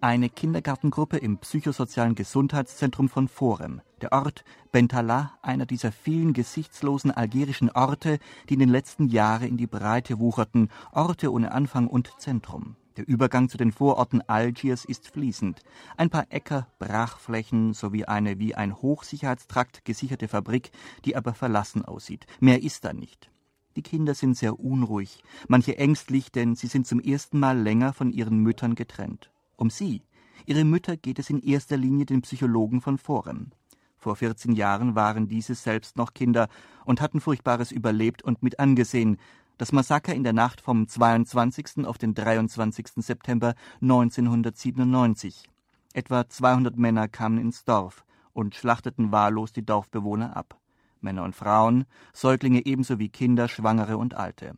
Eine Kindergartengruppe im psychosozialen Gesundheitszentrum von Forem. Der Ort Bentala, einer dieser vielen gesichtslosen algerischen Orte, die in den letzten Jahren in die Breite wucherten, Orte ohne Anfang und Zentrum. Der Übergang zu den Vororten Algiers ist fließend. Ein paar Äcker, Brachflächen sowie eine wie ein Hochsicherheitstrakt gesicherte Fabrik, die aber verlassen aussieht. Mehr ist da nicht. Die Kinder sind sehr unruhig, manche ängstlich, denn sie sind zum ersten Mal länger von ihren Müttern getrennt. Um sie, ihre Mütter, geht es in erster Linie den Psychologen von Forem. Vor 14 Jahren waren diese selbst noch Kinder und hatten Furchtbares überlebt und mit angesehen. Das Massaker in der Nacht vom 22. auf den 23. September 1997. Etwa 200 Männer kamen ins Dorf und schlachteten wahllos die Dorfbewohner ab. Männer und Frauen, Säuglinge ebenso wie Kinder, Schwangere und Alte.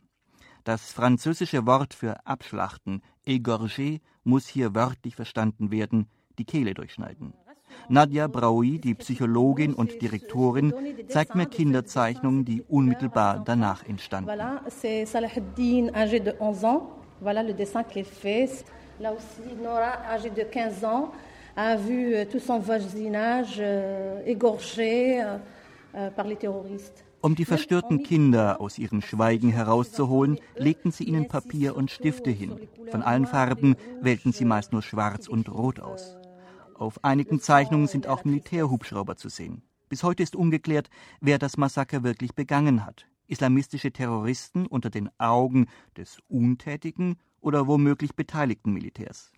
Das französische Wort für abschlachten, égorger, muss hier wörtlich verstanden werden, die Kehle durchschneiden. Nadia Braoui, die Psychologin und Direktorin, zeigt mir Kinderzeichnungen, die unmittelbar danach entstanden. Voilà le dessin qu'elle fait. Là aussi, Nora, âgée de 15 ans, a vu euh, tout son voisinage euh, égorgé euh, par les terroristes. Um die verstörten Kinder aus ihrem Schweigen herauszuholen, legten sie ihnen Papier und Stifte hin. Von allen Farben wählten sie meist nur schwarz und rot aus. Auf einigen Zeichnungen sind auch Militärhubschrauber zu sehen. Bis heute ist ungeklärt, wer das Massaker wirklich begangen hat. Islamistische Terroristen unter den Augen des untätigen oder womöglich beteiligten Militärs.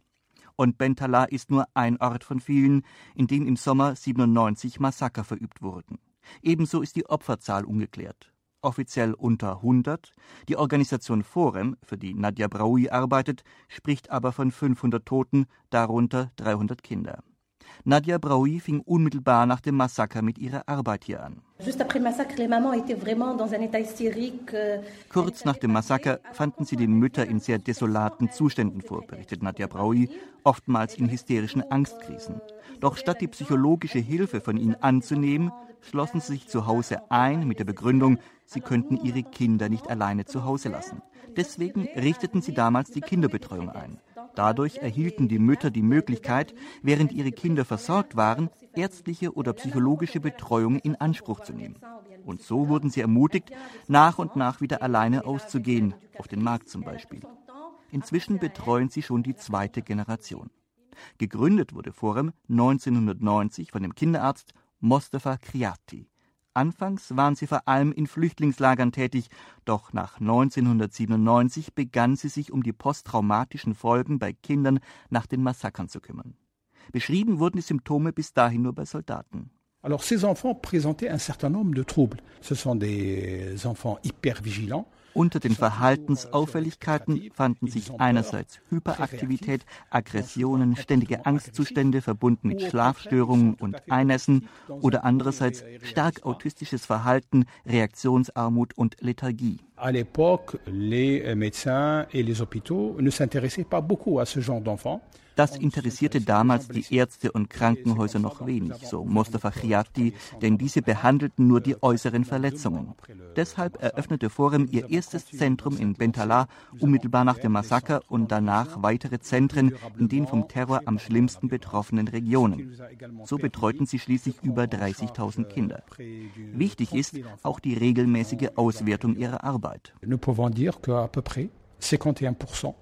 Und Bentala ist nur ein Ort von vielen, in dem im Sommer 97 Massaker verübt wurden. Ebenso ist die Opferzahl ungeklärt. Offiziell unter 100. Die Organisation Forem, für die Nadia Braoui arbeitet, spricht aber von 500 Toten, darunter 300 Kinder. Nadia Braoui fing unmittelbar nach dem Massaker mit ihrer Arbeit hier an. Euh, Kurz nach dem Massaker fanden sie die Mütter in sehr desolaten Zuständen vor, berichtet Nadia Braoui, oftmals in hysterischen Angstkrisen. Doch statt die psychologische Hilfe von ihnen anzunehmen, schlossen sie sich zu Hause ein mit der Begründung, sie könnten ihre Kinder nicht alleine zu Hause lassen. Deswegen richteten sie damals die Kinderbetreuung ein. Dadurch erhielten die Mütter die Möglichkeit, während ihre Kinder versorgt waren, ärztliche oder psychologische Betreuung in Anspruch zu nehmen. Und so wurden sie ermutigt, nach und nach wieder alleine auszugehen, auf den Markt zum Beispiel. Inzwischen betreuen sie schon die zweite Generation. Gegründet wurde Forum 1990 von dem Kinderarzt Mostafa Kriati. Anfangs waren sie vor allem in Flüchtlingslagern tätig, doch nach 1997 begann sie sich um die posttraumatischen Folgen bei Kindern nach den Massakern zu kümmern. Beschrieben wurden die Symptome bis dahin nur bei Soldaten. Alors ces enfants présentaient un certain nombre de troubles. Ce sont des enfants hypervigilants. Unter den Verhaltensauffälligkeiten fanden sich einerseits Hyperaktivität, Aggressionen, ständige Angstzustände verbunden mit Schlafstörungen und Einnässen oder andererseits stark autistisches Verhalten, Reaktionsarmut und Lethargie. À l'époque, les médecins et les hôpitaux ne s'intéressaient pas beaucoup à ce genre d'enfants. Das interessierte damals die Ärzte und Krankenhäuser noch wenig, so Mostafa Chiati, denn diese behandelten nur die äußeren Verletzungen. Deshalb eröffnete Forum ihr erstes Zentrum in Bentala unmittelbar nach dem Massaker und danach weitere Zentren in den vom Terror am schlimmsten betroffenen Regionen. So betreuten sie schließlich über 30.000 Kinder. Wichtig ist auch die regelmäßige Auswertung ihrer Arbeit. Nous pouvons dire qu'à peu près 51%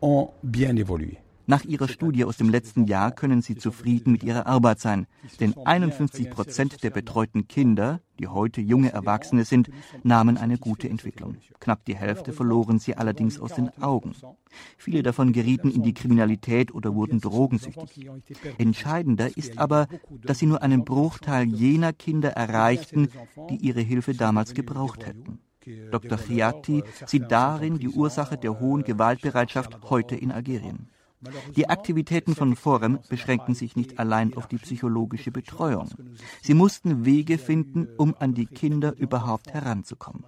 ont bien évolué. Nach ihrer Studie aus dem letzten Jahr können sie zufrieden mit ihrer Arbeit sein, denn 51 Prozent der betreuten Kinder, die heute junge Erwachsene sind, nahmen eine gute Entwicklung. Knapp die Hälfte verloren sie allerdings aus den Augen. Viele davon gerieten in die Kriminalität oder wurden drogensüchtig. Entscheidender ist aber, dass sie nur einen Bruchteil jener Kinder erreichten, die ihre Hilfe damals gebraucht hätten. Dr. Chiatti sieht darin die Ursache der hohen Gewaltbereitschaft heute in Algerien. Die Aktivitäten von Forum beschränken sich nicht allein auf die psychologische Betreuung. Sie mussten Wege finden, um an die Kinder überhaupt heranzukommen.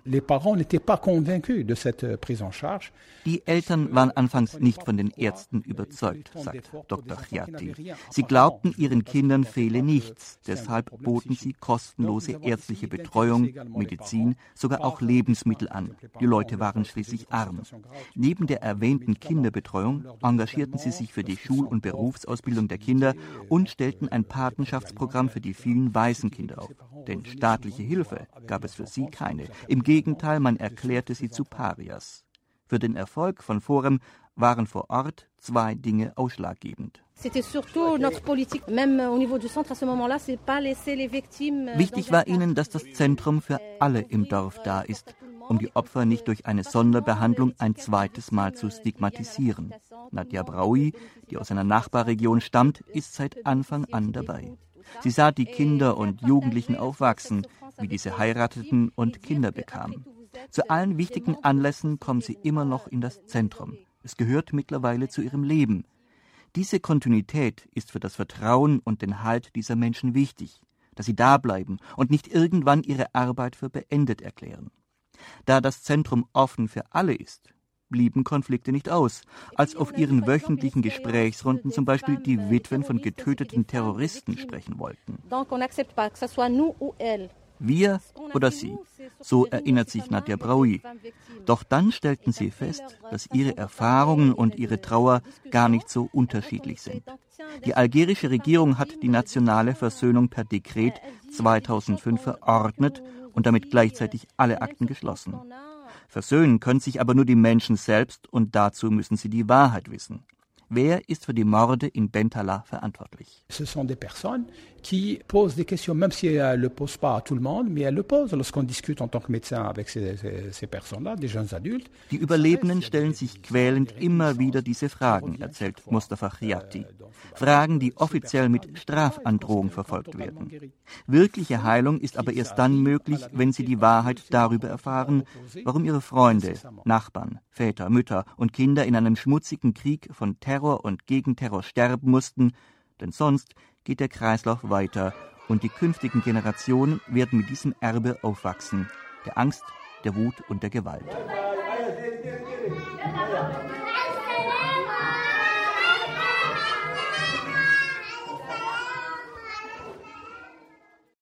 Die Eltern waren anfangs nicht von den Ärzten überzeugt, sagt Dr. Chiatti. Sie glaubten, ihren Kindern fehle nichts. Deshalb boten sie kostenlose ärztliche Betreuung, Medizin, sogar auch Lebensmittel an. Die Leute waren schließlich arm. Neben der erwähnten Kinderbetreuung engagierten sie sie sich für die Schul- und Berufsausbildung der Kinder und stellten ein Patenschaftsprogramm für die vielen Waisenkinder auf. Denn staatliche Hilfe gab es für sie keine. Im Gegenteil, man erklärte sie zu Parias. Für den Erfolg von Forem waren vor Ort zwei Dinge ausschlaggebend. Wichtig war ihnen, dass das Zentrum für alle im Dorf da ist, um die Opfer nicht durch eine Sonderbehandlung ein zweites Mal zu stigmatisieren. Nadja Braui, die aus einer Nachbarregion stammt, ist seit Anfang an dabei. Sie sah die Kinder und Jugendlichen aufwachsen, wie diese heirateten und Kinder bekamen. Zu allen wichtigen Anlässen kommen sie immer noch in das Zentrum. Es gehört mittlerweile zu ihrem Leben. Diese Kontinuität ist für das Vertrauen und den Halt dieser Menschen wichtig, dass sie da bleiben und nicht irgendwann ihre Arbeit für beendet erklären. Da das Zentrum offen für alle ist, blieben Konflikte nicht aus, als auf ihren wöchentlichen Gesprächsrunden zum Beispiel die Witwen von getöteten Terroristen sprechen wollten. Wir oder sie, so erinnert sich Nadja Braui. Doch dann stellten sie fest, dass ihre Erfahrungen und ihre Trauer gar nicht so unterschiedlich sind. Die algerische Regierung hat die nationale Versöhnung per Dekret 2005 verordnet und damit gleichzeitig alle Akten geschlossen. Versöhnen können sich aber nur die Menschen selbst und dazu müssen sie die Wahrheit wissen. Wer ist für die Morde in Bentala verantwortlich? Ce sont des personnes qui posent des questions, même si elles ne le posent pas à tout le monde, mais elles le posent lorsqu'on discute en tant que médecin avec ces, ces, ces personnes-là, des jeunes adultes. Die Überlebenden stellen sich quälend immer wieder diese Fragen, erzählt Mustafa Chiati. Fragen, die offiziell mit Strafandrohung verfolgt werden. Wirkliche Heilung ist aber erst dann möglich, wenn sie die Wahrheit darüber erfahren, warum ihre Freunde, Nachbarn, Väter, Mütter und Kinder in einem schmutzigen Krieg von Terror und Gegenterror sterben mussten, denn sonst geht der Kreislauf weiter und die künftigen Generationen werden mit diesem Erbe aufwachsen, der Angst, der Wut und der Gewalt.